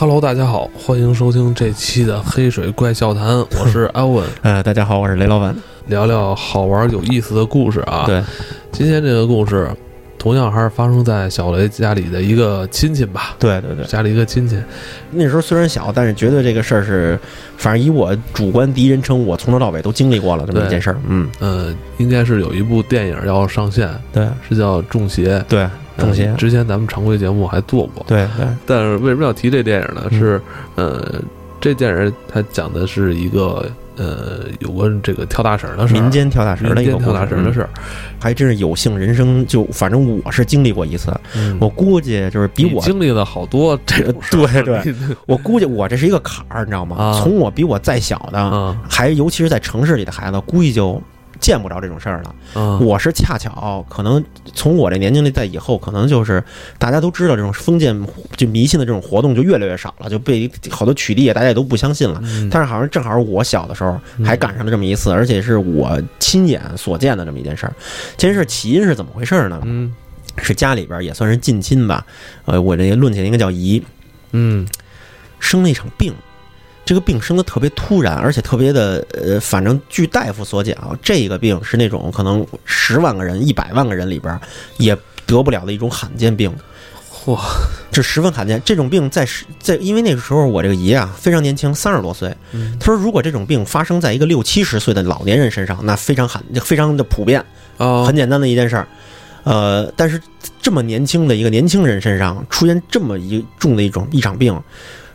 Hello，大家好，欢迎收听这期的《黑水怪笑谈》，我是 安文，呃，大家好，我是雷老板。聊聊好玩有意思的故事啊。对，今天这个故事同样还是发生在小雷家里的一个亲戚吧。对对对，家里一个亲戚，那时候虽然小，但是绝对这个事儿是，反正以我主观第一人称，我从头到尾都经历过了这么一件事儿。嗯呃，应该是有一部电影要上线，对，是叫《中邪》。对，中邪呃之前咱们常规节目还做过。对对，但是为什么要提这电影呢？嗯。是呃，这电影它讲的是一个呃有关这个跳大绳的事，民间跳大绳的一个跳大绳的事。儿，还真是有幸人生就，反正我是经历过一次。嗯。我估计就是比我，经历了好多这种事对 对。我估计我这是一个坎儿，你知道吗？啊。从我比我再小的，啊。还尤其是在城市里的孩子，估计就见不着这种事儿了。啊，我是恰巧可能从我这年龄里在以后，可能就是大家都知道这种封建就迷信的这种活动就越来越少了，就被好多取缔，大家也都不相信了。嗯但是好像正好我小的时候还赶上了这么一次，而且是我亲眼所见的这么一件事儿。这件事起因是怎么回事呢？嗯是家里边也算是近亲吧，呃，我这个论起来应该叫姨，嗯生了一场病。这个病生的特别突然，而且特别的，呃，反正据大夫所讲，这个病是那种可能十万个人、一百万个人里边儿也得不了的一种罕见病，嚯这十分罕见。这种病在在，因为那个时候我这个爷啊非常年轻，三十多岁。嗯他说，如果这种病发生在一个六七十岁的老年人身上，那非常罕，非常的普遍，啊很简单的一件事儿。呃，但是这么年轻的一个年轻人身上出现这么一重的一种一场病，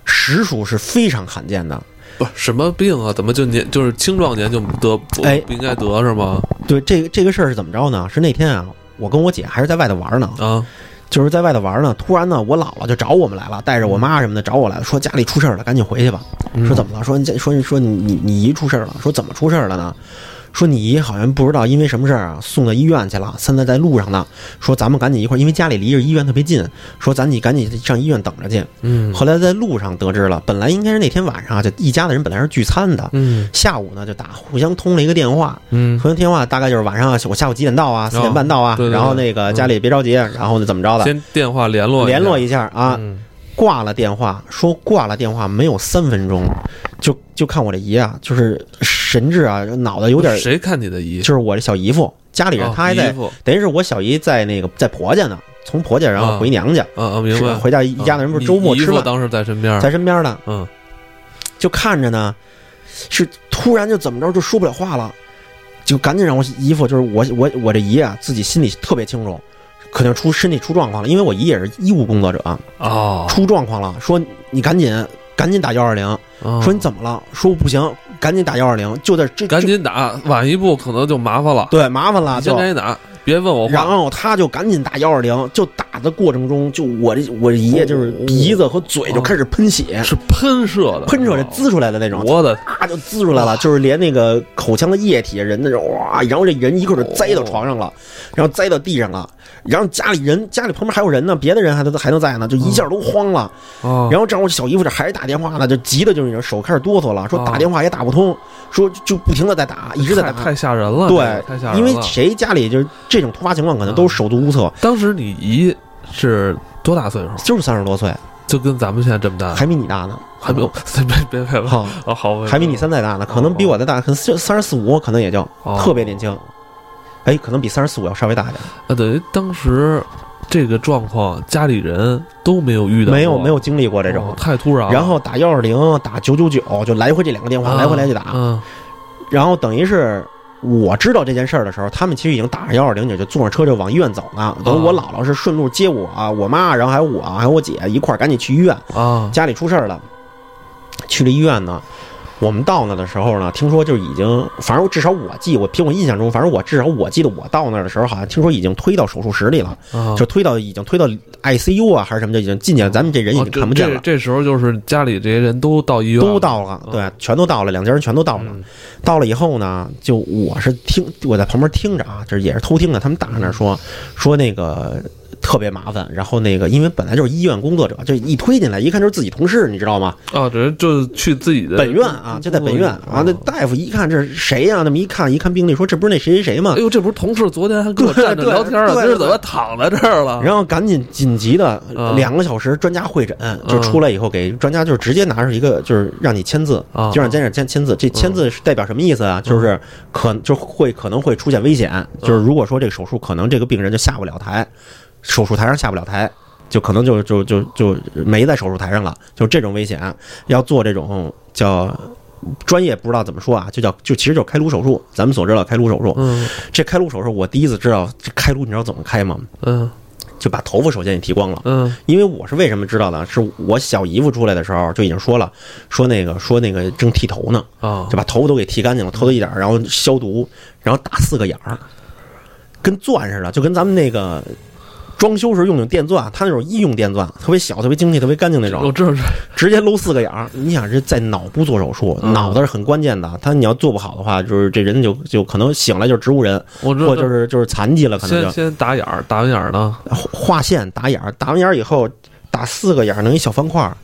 实属是非常罕见的。不什么病啊？怎么就年就是青壮年就得不哎不应该得是吗？对，这个这个事儿是怎么着呢？是那天啊，我跟我姐还是在外头玩呢，啊就是在外头玩呢。突然呢，我姥姥就找我们来了，带着我妈什么的找我来了，说家里出事儿了，赶紧回去吧。嗯说怎么了？说你这说说你你你姨出事儿了。说怎么出事儿了呢？说你姨好像不知道因为什么事儿啊，送到医院去了，现在在路上呢。说咱们赶紧一块儿，因为家里离着医院特别近，说咱你赶紧上医院等着去。嗯。后来在路上得知了，本来应该是那天晚上啊，就一家子人本来是聚餐的，嗯。下午呢就打互相通了一个电话，嗯。通完电话大概就是晚上啊我下午几点到啊，四点半到啊，对然后那个家里别着急，然后呢怎么着的，先电话联络联络一一下啊，嗯挂了电话，说挂了电话没有三分钟，就就看我这姨啊，就是神志啊，脑袋有点，谁看你的姨？就是我这小姨夫家里人，他还在，等于是我小姨在那个在婆家呢，从婆家然后啊。回娘家，啊啊，明白。回家一家的人不是周末吃饭，当时在身边，在身边呢，嗯。就看着呢，是突然就怎么着就说不了话了，就赶紧让我姨夫，就是我我我这姨啊，自己心里特别清楚，肯定出身体出状况了，因为我姨也是医务工作者，哦，出状况了，说你赶紧赶紧打幺二零，哦说你怎么了？说不行，赶紧打幺二零，就在这赶紧打，晚一步可能就麻烦了。对麻烦了，就赶紧打，别问我然。后他就赶紧打幺二零，就打的过程中，就我这我这爷就是鼻子和嘴就开始喷血，是喷射的，喷射的滋出来的那种，我的。啊就滋出来了，就是连那个口腔的液体人那种哇，然后这人一个就栽到床上了，然后栽到地上了，然后家里人家里旁边还有人呢，别的人还都还能在呢，就一下都慌了。啊，然后正好我小姨夫这还是打电话呢，就急的就是手开始哆嗦了，说哦打电话也打不通，说就不停的在打，一直在打。太太吓人了，对太吓人了。因为谁家里就是这种突发情况，可能都是手足无措，当时你姨是多大岁数？就是三十多岁，就跟咱们现在这么大，还比你大呢，还没有，别别别别，好，哦好，还比你三代大呢，可能比我的大，可能三三十四五，可能也就哦。特别年轻，哎，可能比三十四五要稍微大一点，那等于当时这个状况，家里人都没有遇到，没有没有经历过这哦种。太突然了。然后打幺二零，打九九九，就来回这两个电话啊来回来去打，嗯。然后等于是我知道这件事儿的时候，他们其实已经打上幺二零，九就坐上车就往医院走呢。等我姥姥是顺路接我、我妈，然后还有我，还有我姐一块儿赶紧去医院，啊家里出事儿了，去了医院呢。我们到那的时候呢，听说就已经，反正至少我记，我凭我印象中，反正我至少我记得我到那儿的时候，好像听说已经推到手术室里了，啊，就推到已经推到 ICU 啊还是什么，就已经进去了，咱们这人已经看不见了。这这时候就是家里这些人都到医院，都到了，对，全都到了，两家人全都到了。嗯。到了以后呢，就我是听我在旁边听着啊，这也是偷听的，他们打那儿说说那个特别麻烦。然后那个因为本来就是医院工作者，就一推进来一看就是自己同事，你知道吗？啊，就去自己的本院啊，就在本院啊。那大夫一看这是谁呀？那么一看一看病历，说这不是那谁谁谁吗哎？呦，这不是同事昨天还跟我对站着聊天了，对今儿怎么躺在这儿了？然后赶紧紧急的啊两个小时专家会诊，就出来以后给专家就是直接拿出一个就是让你签字啊，就让家长签签字。这签字是代表什么意思啊？就是可就会可能会出现危险，就是如果说这个手术可能这个病人就下不了台，手术台上下不了台。就可能就就就就没在手术台上了，就这种危险，要做这种叫专业不知道怎么说啊，就叫就其实就是开颅手术。咱们所知道的开颅手术，嗯这开颅手术我第一次知道这开颅，你知道怎么开吗？嗯就把头发首先给剃光了。嗯因为我是为什么知道的？是我小姨夫出来的时候就已经说了，说那个说那个正剃头呢，啊就把头发都给剃干净了，头发一点，然后消毒，然后打四个眼儿，跟钻似的，就跟咱们那个装修时用的电钻，他那种医用电钻，特别小、特别精细、特别干净那种。我，知道是直接搂四个眼儿。你想这在脑部做手术，嗯脑子是很关键的，他你要做不好的话，就是这人就就可能醒来就是植物人，我知道或者就是就是残疾了，可能就。先先打眼儿，打完眼儿呢，画线打眼儿，打完眼儿以后打四个眼儿，弄一小方块儿，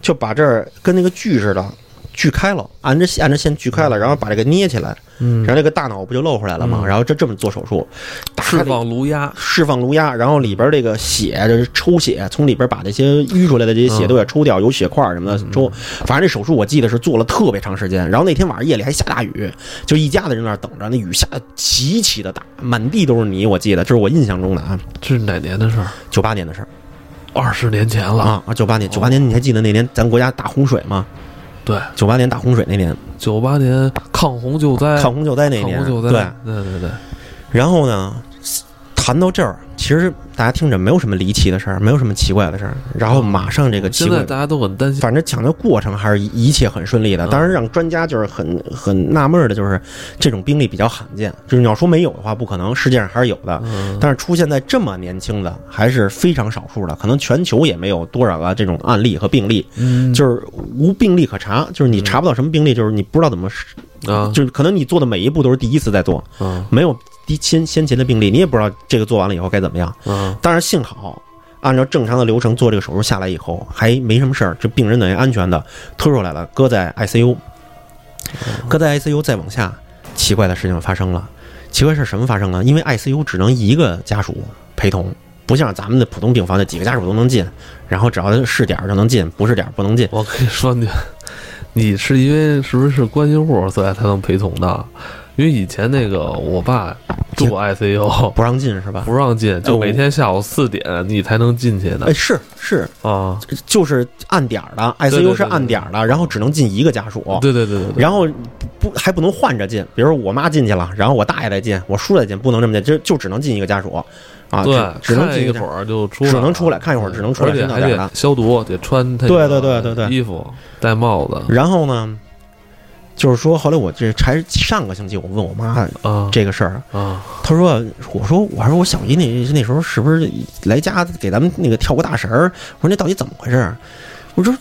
就把这儿跟那个锯似的锯开了，按着按着线锯开了，然后把这个捏起来，嗯然后这个大脑不就露出来了吗？嗯然后这这么做手术，释放颅压，释放颅压，然后里边这个血就是抽血，从里边把这些淤出来的这些血嗯都给抽掉，有血块什么的抽。反正这手术我记得是做了特别长时间，然后那天晚上夜里还下大雨，就一家子人在那儿等着，那雨下的极其的大，满地都是泥。我记得这是我印象中的啊，这是哪年的事儿？九八年的事儿。二十年前了。啊啊！九八年，九八年，你还记得那年咱国家大洪水吗？对，九八年大洪水那年，九八年抗洪救灾，抗洪救灾那年，抗洪救对，。对对对，然后呢，谈到这儿，其实大家听着没有什么离奇的事儿，没有什么奇怪的事儿。然后马上这个奇怪，现在大家都很担心。反正讲的过程还是一一切很顺利的。嗯当然，让专家就是很很纳闷儿的，就是这种病例比较罕见。就是你要说没有的话，不可能，世界上还是有的。嗯，但是出现在这么年轻的，还是非常少数的，可能全球也没有多少个这种案例和病例。嗯就是无病例可查，就是你查不到什么病例，就是你不知道怎么，啊就是可能你做的每一步都是第一次在做，啊没有第先先前的病例，你也不知道这个做完了以后该怎么样。嗯，但是幸好按照正常的流程做这个手术下来以后还没什么事儿，这病人等于安全的推出来了，搁在 ICU，搁在 ICU 再往下，奇怪的事情发生了。奇怪是什么发生呢？因为 ICU 只能一个家属陪同。不像咱们的普通病房，那几个家属都能进，然后只要是点儿就能进，不是点儿不能进。我跟你说，你你是因为是不是关系户，所以才能陪同的？因为以前那个我爸住 ICU，不让进是吧？不让进，就每天下午四点你才能进去的哎，是是，啊！就是按点儿的，ICU 是按点儿的，然后只能进一个家属，对对对对对，然后不还不能换着进，比如我妈进去了，然后我大爷再进，我叔再进，不能这么进，就就只能进一个家属，啊，对，只只能进一会儿就出，只能出来看一会儿只能出来而且还得消毒，得穿他对对对对对。衣服，戴帽子。然后呢，就是说后来我这才上个星期我问我妈啊这个事儿，啊她说我说我说我小姨那那时候是不是来家给咱们那个跳过大神儿？我说那到底怎么回事儿？我说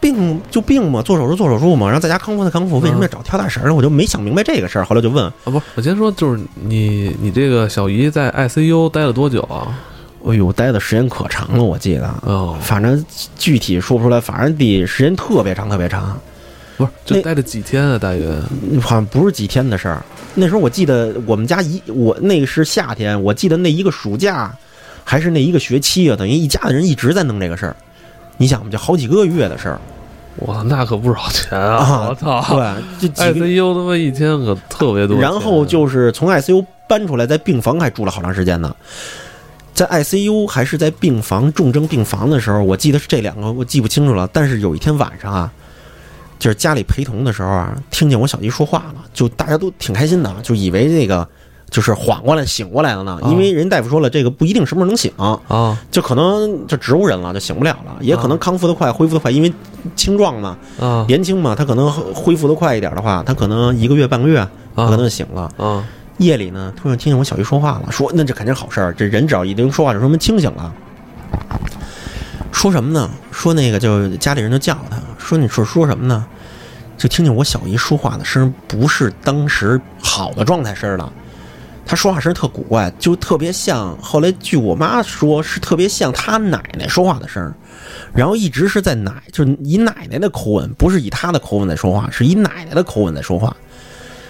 病就病嘛，做手术做手术嘛，然后在家康复的康复，为什么要找跳大神儿呢？我就没想明白这个事儿。后来就问，啊！不是，我先说，就是你你这个小姨在 ICU 待了多久啊？哎呦，待的时间可长了，我记得，哦，反正具体说不出来，反正得时间特别长特别长，不是，就待了几天啊？大约好像不是几天的事儿。那时候我记得我们家一我那个是夏天，我记得那一个暑假还是那一个学期啊，等于一家子人一直在弄这个事儿。你想吧，就好几个月的事儿我那可不少钱啊！啊我操对，这几个，，ICU 他妈一天可特别多钱。然后就是从 ICU 搬出来，在病房还住了好长时间呢。在 ICU 还是在病房重症病房的时候，我记得是这两个，我记不清楚了。但是有一天晚上啊，就是家里陪同的时候啊，听见我小姨说话了，就大家都挺开心的，就以为这个就是缓过来、醒过来了呢。因为人大夫说了，这个不一定什么时候能醒，啊就可能就植物人了，就醒不了了，也可能康复的快、恢复的快，因为青壮嘛，啊年轻嘛，他可能恢复的快一点的话，他可能一个月、半个月，他可能就醒了。啊夜里呢，突然听见我小姨说话了，说那这肯定是好事儿，这人只要一能说话，就说明清醒了。说什么呢？说那个就家里人就叫他，说你说说什么呢？就听见我小姨说话的声儿不是当时好的状态声了，她说话声特古怪，就特别像。后来据我妈说，是特别像她奶奶说话的声，然后一直是在奶，就是以奶奶的口吻，不是以她的口吻在说话，是以奶奶的口吻在说话，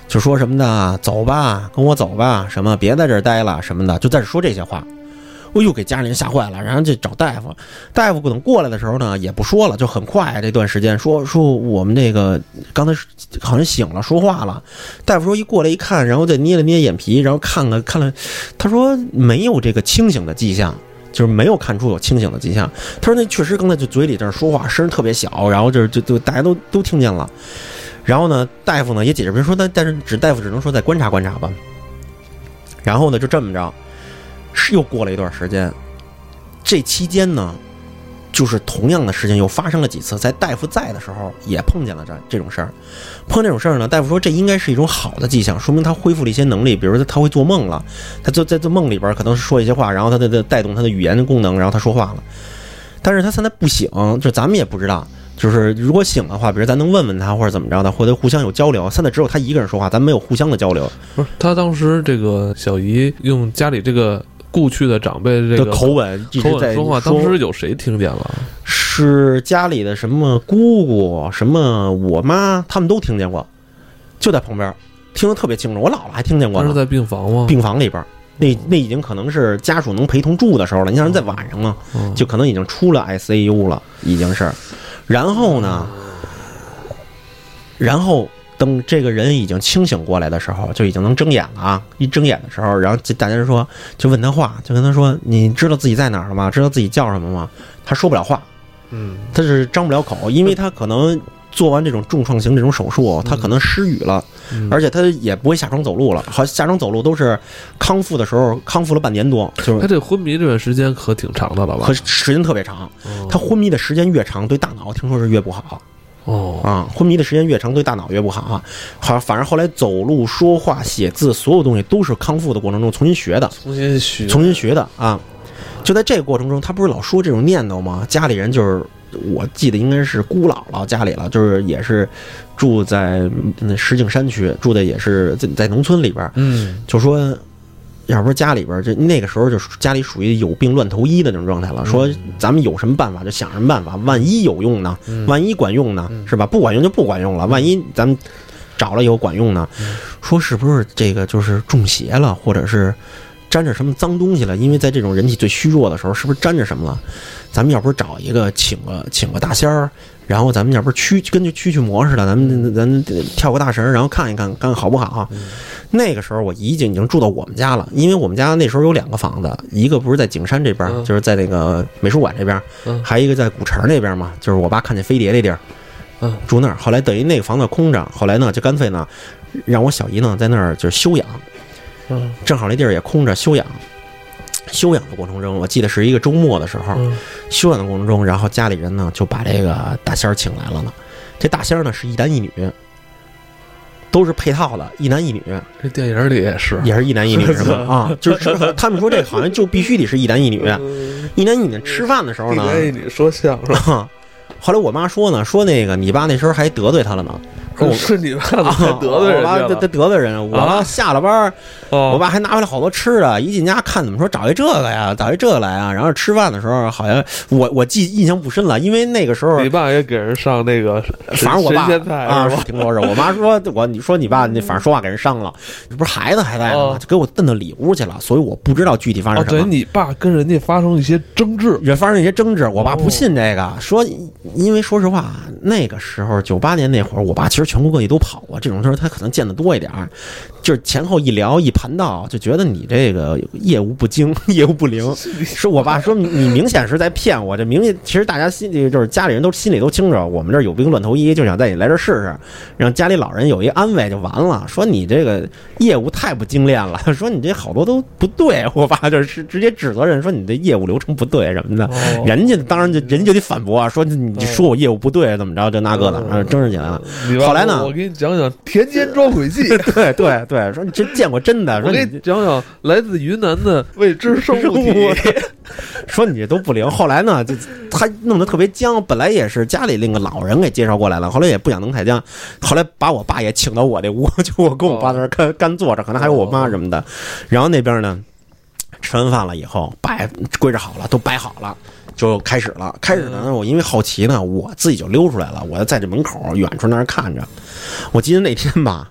就说什么的，走吧，跟我走吧，什么别在这儿待了，什么的，就在这说这些话。哎呦，给家里人吓坏了，然后就找大夫。大夫等过来的时候呢，也不说了，就很快这段时间说说我们这个刚才好像醒了，说话了。大夫说一过来一看，然后再捏了捏眼皮，然后看了看了，他说没有这个清醒的迹象，就是没有看出有清醒的迹象。他说那确实刚才就嘴里在说话，声特别小，然后就就就大家都都听见了。然后呢，大夫呢也解释，说他但是只大夫只能说再观察观察吧。然后呢，就这么着。是又过了一段时间，这期间呢，就是同样的事情又发生了几次，在大夫在的时候也碰见了这这种事儿。碰这种事儿呢，大夫说这应该是一种好的迹象，说明他恢复了一些能力，比如说他会做梦了，他就在这梦里边可能是说一些话，然后他的带动他的语言功能，然后他说话了。但是他现在不醒，就咱们也不知道。就是如果醒的话，比如咱能问问他或者怎么着的，或者互相有交流。现在只有他一个人说话，咱没有互相的交流。不是他当时这个小姨用家里这个。故去的长辈这个口吻一直在说话，当时有谁听见了？是家里的什么姑姑、什么我妈，他们都听见过，就在旁边听得特别清楚。我姥姥还听见过。是在病房吗？病房里边，那那已经可能是家属能陪同住的时候了。你想人在晚上啊，就可能已经出了 ICU 了，已经是。然后呢？然后。等这个人已经清醒过来的时候，就已经能睁眼了啊！一睁眼的时候，然后就大家就说，就问他话，就跟他说：“你知道自己在哪儿了吗？知道自己叫什么吗？”他说不了话，嗯，他是张不了口，因为他可能做完这种重创型这种手术，他可能失语了，而且他也不会下床走路了。好，下床走路都是康复的时候，康复了半年多，就是他这昏迷这段时间可挺长的了吧？可时间特别长，他昏迷的时间越长，对大脑听说是越不好。哦啊，昏迷的时间越长，对大脑越不好啊。好，反正后来走路、说话、写字，所有东西都是康复的过程中重新学的，重新学，重新学的啊。就在这个过程中，他不是老说这种念头吗？家里人就是，我记得应该是姑姥姥家里了，就是也是住在那石景山区，住的也是在在农村里边嗯，就说。要不是家里边就那个时候就家里属于有病乱投医的那种状态了，说咱们有什么办法就想什么办法，万一有用呢？万一管用呢？是吧？不管用就不管用了。万一咱们找了以后管用呢？说是不是这个就是中邪了，或者是沾着什么脏东西了？因为在这种人体最虚弱的时候，是不是沾着什么了？咱们要不是找一个请个请个大仙儿，然后咱们要不是驱根据驱驱魔似的，咱们咱跳个大神，然后看一看看好不好？那个时候我姨经已经住到我们家了，因为我们家那时候有两个房子，一个不是在景山这边，就是在那个美术馆这边，还一个在古城那边嘛，就是我爸看见飞碟那地儿，嗯，住那儿。后来等于那个房子空着，后来呢就干脆呢，让我小姨呢在那儿就是休养，嗯，正好那地儿也空着休养。休养的过程中，我记得是一个周末的时候，休养的过程中，然后家里人呢就把这个大仙儿请来了呢。这大仙儿呢是一男一女。都是配套的，一男一女。这电影里也是，也是一男一女，是吧？啊，就是他们说这好像就必须得是一男一女，一男一女吃饭的时候呢，一男一女说相声。后来我妈说呢，说那个你爸那时候还得罪他了呢。是你 爸得罪人了，得得得罪人。我爸下了班，我爸还拿回来好多吃的。一进家看，怎么说找一这个呀？找一这个来啊？然后吃饭的时候，好像我我记印象不深了，因为那个时候你爸也给人上那个，反正我爸啊，听说是我妈说我你说你爸那反正说话给人伤了，不是孩子还在呢吗？就给我蹬到里屋去了，所以我不知道具体发生什么。对你爸跟人家发生一些争执，也发生一些争执。我爸不信这个，说因为说实话，那个时候九八年那会儿，我爸其实全国各地都跑。过这种事儿他可能见得多一点儿，就是前后一聊一盘道，就觉得你这个业务不精，业务不灵。说我爸说你明显是在骗我，这明显其实大家心里就是家里人都心里都清楚，我们这儿有病乱投医，就想带你来这试试，让家里老人有一安慰就完了。说你这个业务太不精炼了，说你这好多都不对。我爸就是直接指责人说你这业务流程不对什么的，人家当然就人家就得反驳，说你说我业务不对怎么着这那个的，争执起来了。后来。来呢我，给你讲讲 田间捉鬼记。对对对，说你真见过真的，我说你给你讲讲来自云南的未知生物体。说你这都不灵。后来呢，就他弄得特别僵，本来也是家里那个老人给介绍过来了，后来也不想弄太僵，后来把我爸也请到我这屋，就我跟我爸在那干干坐着，可能还有我妈什么的。然后那边呢，吃完饭了以后摆归置好了，都摆好了。就开始了，开始呢，我因为好奇呢，我自己就溜出来了，我就在这门口远处那儿看着。我记得那天吧，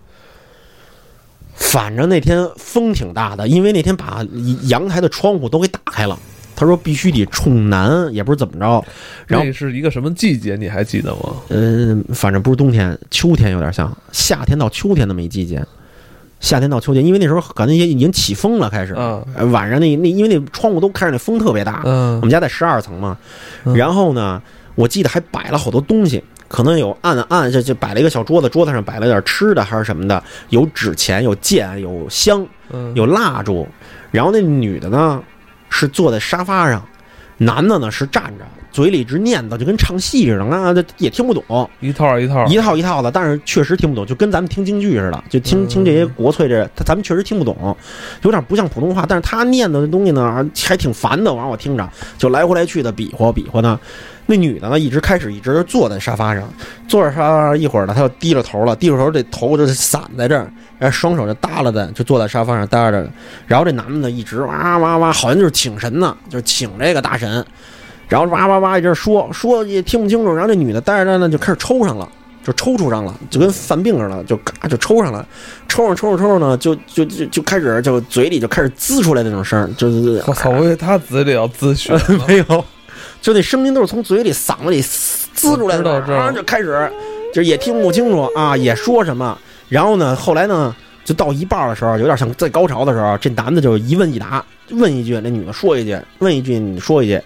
反正那天风挺大的，因为那天把阳台的窗户都给打开了。他说必须得冲南，也不知怎么着。然后那是一个什么季节？你还记得吗？嗯，反正不是冬天，秋天有点像夏天到秋天那么一季节。夏天到秋天，因为那时候感觉也已经起风了，开始。嗯呃晚上那那因为那窗户都开着，那风特别大。我嗯们家在十二层嘛，嗯然后呢，我记得还摆了好多东西，可能有暗暗就就摆了一个小桌子，桌子上摆了点吃的还是什么的，有纸钱，有剑，有香，嗯，有蜡烛。然后那女的呢是坐在沙发上，男的呢是站着，嘴里直念叨，就跟唱戏似的啊，这也听不懂，一套一套一套一套的，但是确实听不懂，就跟咱们听京剧似的，就听嗯。听这些国粹这，他咱们确实听不懂，有点不像普通话，但是他念叨的东西呢还挺烦的，完我听着。就来回来去的比划比划呢。那女的呢，一直开始一直坐在沙发上，坐在沙发上一会儿呢，她就低着头了，低着头这头就散在这儿，然后双手就耷拉在，就坐在沙发上待着。然后这男的呢，一直哇哇哇，好像就是请神呢，就是请这个大神，然后哇哇哇一直说说也听不清楚，然后这女的待着呢就开始抽上了。就抽搐上了，就跟犯病似的，就嘎就抽上了，抽上抽上抽上呢，就就就就开始就嘴里就开始滋出来那种声儿，就是我操！我以为他嘴里要咨询呢。没有，就那声音都是从嘴里、嗓子里滋出来的，我知道知道啊就开始，就也听不清楚啊，也说什么。然后呢，后来呢，就到一半的时候，有点像在高潮的时候，这男的就一问一答，问一句，那女的说一句，问一句，你说一句，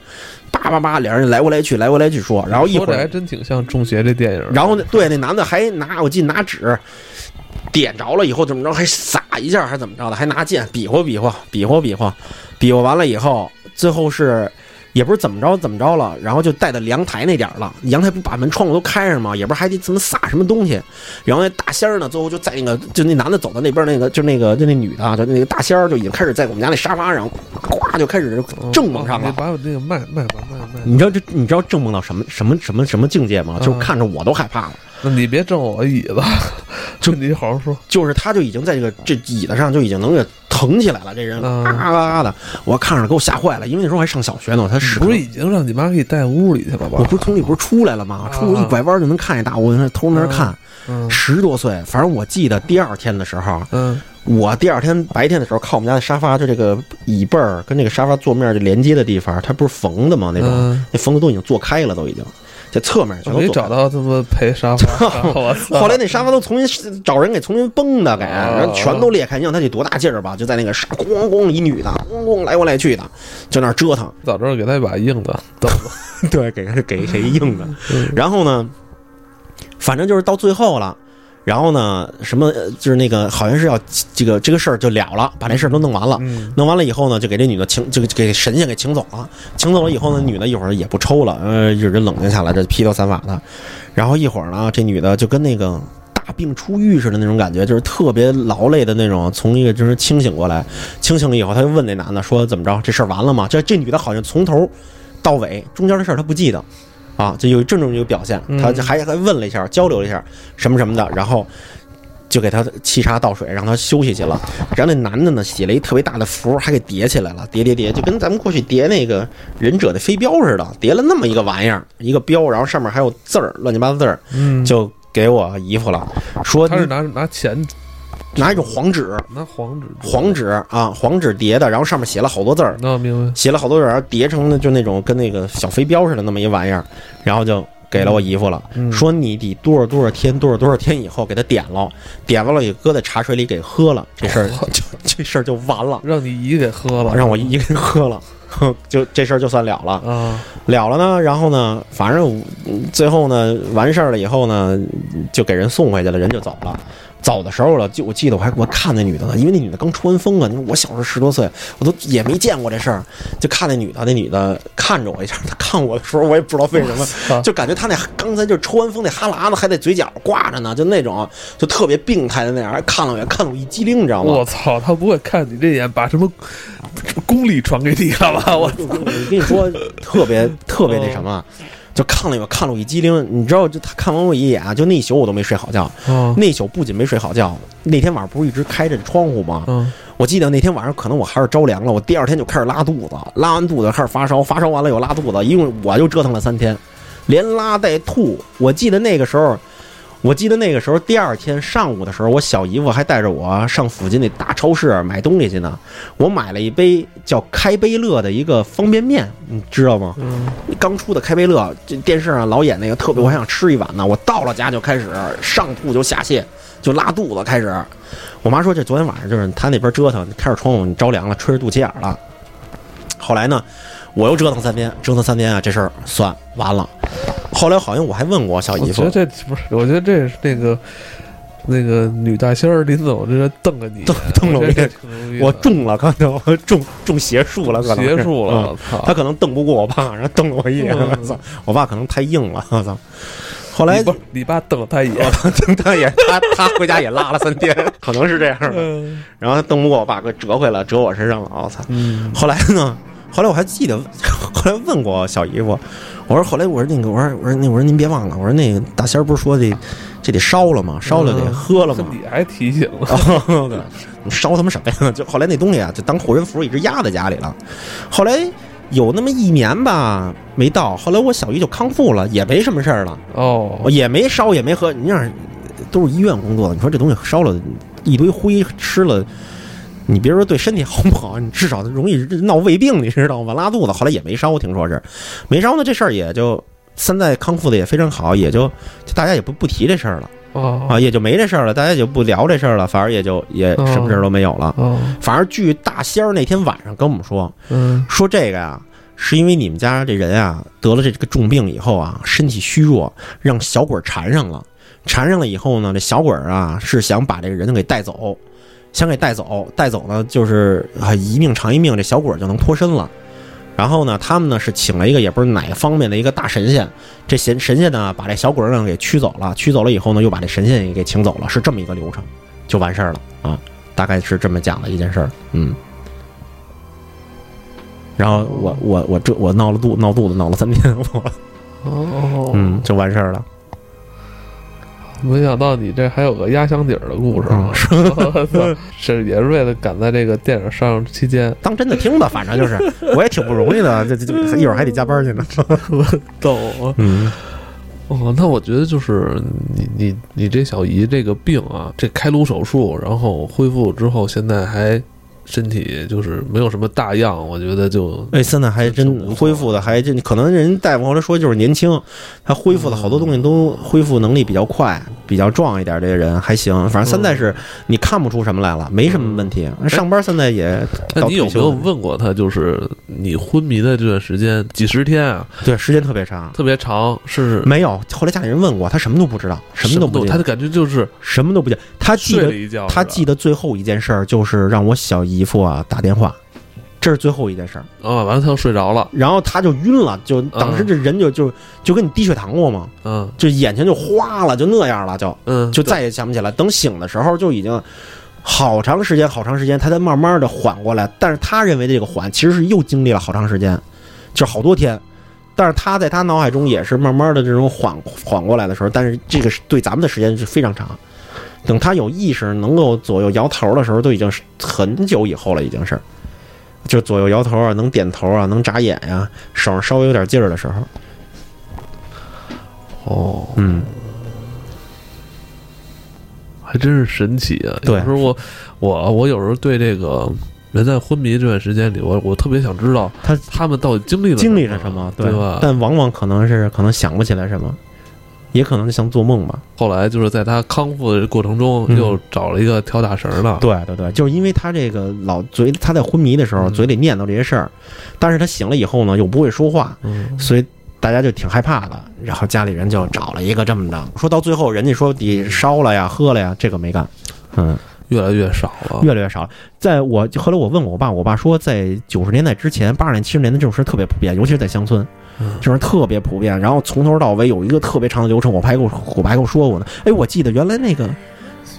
叭叭叭，两人来回来去，来回来去说，然后一会儿，还真挺像《中邪》这电影。然后呢，对，那男的还拿，我记得拿纸。点着了以后怎么着，还撒一下，还是怎么着的，还拿剑比划比划，比划比划，比划完了以后，最后是也不是怎么着怎么着了，然后就带到阳台那点儿了。阳台不把门窗户都开着吗？也不是还得怎么撒什么东西。然后那大仙儿呢，最后就在那个就那男的走到那边那个就那个就那女的啊，就那个大仙儿就已经开始在我们家那沙发上，咵就开始正蒙上了。你把我那个卖卖吧卖卖。你知道这你知道正蒙到什么什么什么什么境界吗？嗯就是看着我都害怕了。那你别正我椅子，就你好好说。就是他就已经在这个这椅子上就已经能给腾起来了，这人嗯啊啊啊的，我看着给我吓坏了，因为那时候还上小学呢，他是不是已经让你妈给你带屋里去了吧？我不是从里不是出来了吗？出一拐弯就能看见大屋，那偷那儿看，嗯十多岁，反正我记得第二天的时候，嗯我第二天白天的时候靠我们家的沙发，就这个椅背儿跟这个沙发坐面这连接的地方，它不是缝的吗？那种嗯，那缝的都已经做开了，都已经，这侧面没。找到这么陪沙发，我操！后来那沙发都重新找人给重新崩的，给哦然后全都裂开。你想他得多大劲儿吧？就在那个沙咣咣一女的，咣咣来过来去的，就那儿折腾。早知道给他一把硬的。对，给给谁硬的。嗯然后呢，反正就是到最后了。然后呢，什么呃就是那个好像是要这个这个事儿就了了，把这事儿都弄完了。嗯弄完了以后呢，就给这女的请，就给神仙给请走了。请走了以后呢，女的一会儿也不抽了，呃，一直冷静下来，这披头散发的。然后一会儿呢，这女的就跟那个大病初愈似的那种感觉，就是特别劳累的那种，从一个就是清醒过来。清醒了以后，他就问那男的说：“怎么着？这事儿完了吗？”这这女的好像从头到尾中间的事儿她不记得。啊，就有这种一个表现，他就还还问了一下，交流了一下什么什么的，然后就给他沏茶倒水，让他休息去了。然后那男的呢，写了一特别大的符，还给叠起来了，叠叠叠，就跟咱们过去叠那个忍者的飞镖似的，叠了那么一个玩意儿，一个镖，然后上面还有字儿，乱七八糟字儿，嗯，就给我姨夫了，说他是拿拿钱拿一种黄纸，拿黄纸黄纸啊，黄纸叠的，然后上面写了好多字儿，那明白。写了好多字儿，然后叠成的就那种跟那个小飞镖似的那么一玩意儿，然后就。给了我姨夫了，嗯说你得多少多少天，多少多少天以后给他点了，点完了也搁在茶水里给喝了，这事儿就这事儿就完了。让你姨给喝了，让我姨给喝了，哼 就这事儿就算了了，啊，了了呢。然后呢，反正嗯最后呢完事儿了以后呢，就给人送回去了，人就走了。走的时候了，就我记得我还我看那女的呢，因为那女的刚抽完风啊，你说我小时候十多岁，我都也没见过这事儿，就看那女的，那女的看着我一下，她看我的时候，我也不知道为什么，就感觉她那刚才就抽完风那哈喇子还在嘴角挂着呢，就那种就特别病态的那样，还看了我一眼，看了我一激灵，你知道吗？我操，她不会看你这眼把什么什么功力传给你了吧？我我跟你说，特别特别那什么，就看了我看了我一激灵，你知道，就他看完我一眼啊，就那一宿我都没睡好觉。嗯那一宿不仅没睡好觉，那天晚上不是一直开着窗户吗？嗯我记得那天晚上可能我还是着凉了，我第二天就开始拉肚子，拉完肚子开始发烧，发烧完了又拉肚子，一共我就折腾了三天，连拉带吐。我记得那个时候，我记得那个时候第二天上午的时候，我小姨夫还带着我上附近那大超市买东西去呢。我买了一杯叫开杯乐的一个方便面，你知道吗？嗯，刚出的开杯乐，这电视上老演那个特别，我还想吃一碗呢。我到了家就开始上吐就下泻，就拉肚子开始。我妈说这昨天晚上就是他那边折腾，开着窗户你着凉了，吹着肚脐眼了。后来呢，我又折腾三天，折腾三天啊，这事儿算完了。后来好像我还问过小姨夫我觉得，这不是，我觉得这是那个那个女大仙儿临走这瞪了你，瞪瞪了我一眼我中了，刚才我中中邪术了，可能邪术了，嗯我操！他可能瞪不过我爸，然后瞪了我一眼，嗯我操！我爸可能太硬了，我操！后来你不是你爸瞪了他一眼，瞪他一眼 他他回家也拉了三天，可能是这样的。嗯然后他瞪不过我爸，给折回来，折我身上了，我操！嗯后来呢？后来我还记得，后来问过小姨夫，我说后来我说那个我说我说那我说您别忘了，我说那个大仙儿不是说这这得烧了吗？烧了得喝了吗？你还提醒了，你烧他妈什么呀？就后来那东西啊，就当护身符一直压在家里了。后来有那么一年吧，没到。后来我小姨就康复了，也没什么事儿了，哦，也没烧，也没喝。你想，都是医院工作的，你说这东西烧了一堆灰，吃了。你别说对身体好不好，你至少容易闹胃病，你知道吗？拉肚子，后来也没烧，听说是没烧呢。这事儿也就现在康复的也非常好，也就就大家也不不提这事儿了。哦啊，也就没这事儿了，大家就不聊这事儿了，反而也就也什么事儿都没有了。哦，反而据大仙儿那天晚上跟我们说，嗯说这个呀，是因为你们家这人啊得了这个重病以后啊，身体虚弱，让小鬼儿缠上了。缠上了以后呢，这小鬼儿啊是想把这个人给带走，想给带走，带走呢就是啊一命偿一命，这小鬼就能脱身了。然后呢，他们呢是请了一个也不是哪方面的一个大神仙，这神神仙呢把这小鬼儿呢给驱走了，驱走了以后呢又把这神仙也给请走了，是这么一个流程，就完事儿了啊，大概是这么讲的一件事儿，嗯。然后我我我这我闹了肚闹肚子闹了三天，我哦，嗯就完事儿了。没想到你这还有个压箱底儿的故事嗯 啊！是也是为了赶在这个电影上映期间当真的听吧，反正就是我也挺不容易的，这这这一会儿还得加班去呢。逗 我。嗯，哦，那我觉得就是你你你这小姨这个病啊，这开颅手术，然后恢复之后，现在还身体就是没有什么大恙，我觉得就哎，现在还真恢复的还真，可能人大夫后来说就是年轻，他恢复的好多东西都恢复能力比较快，比较壮一点，这个人还行。反正现在是你看不出什么来了，没什么问题。上班现在也你有没有问过他，就是你昏迷的这段时间几十天啊，对时间特别长。特别长，是没有，后来家里人问过，他什么都不知道，什么都不他的感觉就是什么都不见。他记得睡了一觉，他记得得最后一件事儿就是让我小姨夫啊打电话，这是最后一件事儿。啊，完了他就睡着了，然后他就晕了，就当时这人就就就跟你低血糖过嘛，嗯就眼前就花了，就那样了，就嗯，就再也想不起来。等醒的时候就已经好长时间，好长时间，他才慢慢的缓过来。但是他认为这个缓，其实是又经历了好长时间，就是好多天。但是他在他脑海中也是慢慢的这种缓缓过来的时候，但是这个对咱们的时间是非常长。等他有意识能够左右摇头的时候，都已经是很久以后了，已经是，就左右摇头啊，能点头啊，能眨眼呀、手上稍微有点劲儿的时候，哦，嗯，还真是神奇啊！对。有时候我我我有时候对这个人在昏迷这段时间里，我我特别想知道他他们到底经历了经历了了什么，对吧？但往往可能是可能想不起来什么，也可能像做梦吧。后来就是在他康复的过程中，嗯又找了一个跳大绳的，对对对，就是因为他这个老嘴，他在昏迷的时候嗯嘴里念叨这些事儿，但是他醒了以后呢又不会说话，嗯，所以大家就挺害怕的，然后家里人就找了一个这么的，说到最后人家说你烧了呀、喝了呀，这个没干，嗯，越来越少了。越来越少了。在我后来我问我爸，我爸说在九十年代之前，八十年、七十年代这种事儿特别普遍，尤其是在乡村。嗯这种事儿特别普遍，然后从头到尾有一个特别长的流程，我爸还给我我爸还跟我说过呢。哎，我记得原来那个《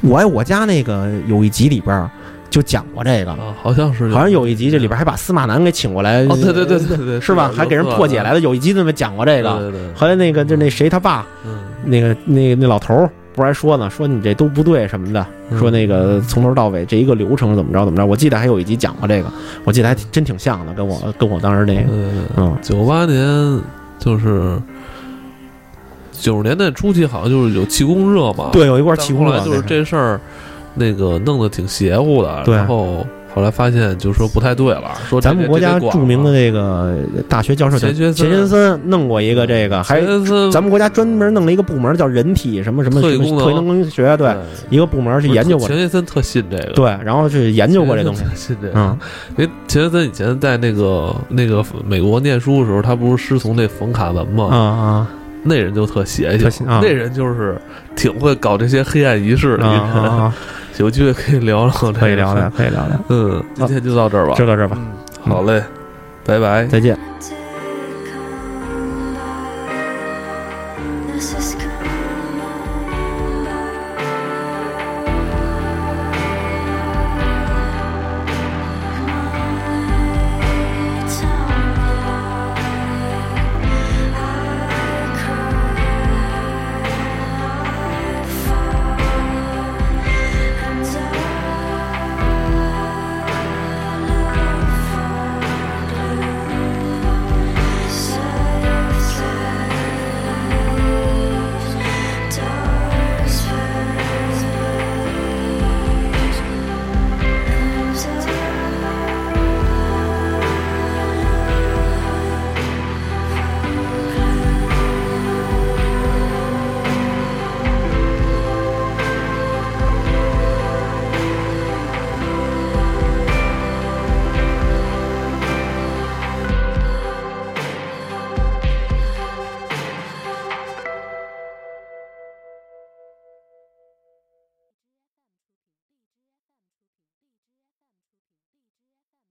我爱我家》那个有一集里边就讲过这个，啊，好像是好像有一集这里边还把司马南给请过来，哦，对对对对对，是吧？还给人破解来了了。有一集那么讲过这个。对对对，后来那个就那谁他爸，嗯，那个那个那老头儿不是还说呢，说你这都不对什么的，嗯说那个从头到尾这一个流程怎么着怎么着。我记得还有一集讲过这个，我记得还挺真挺像的，跟我跟我当时那个，嗯，嗯九八年就是九十年代初期，好像就是有气功热嘛。，对，有一块气功热后来就是这事儿，那个弄得挺邪乎的。然后后来发现就说不太对了，说咱们国家著名的的这个大学教授钱学森钱学森弄过一个这个，还咱们国家专门弄了一个部门叫人体什么什么特异功能学，对，一个部门去研究过，钱学森特信这个，对，然后去研究过这东西。嗯，因为钱学森以前在那个那个美国念书的时候，他不是师从那冯卡文吗？啊啊那人就特邪性，啊那人就是挺会搞这些黑暗仪式的啊一人。啊啊！有机会可以聊聊，可以聊聊，可以聊聊，嗯，今天就到这儿吧。就到这儿吧，嗯，好嘞，拜拜。再见。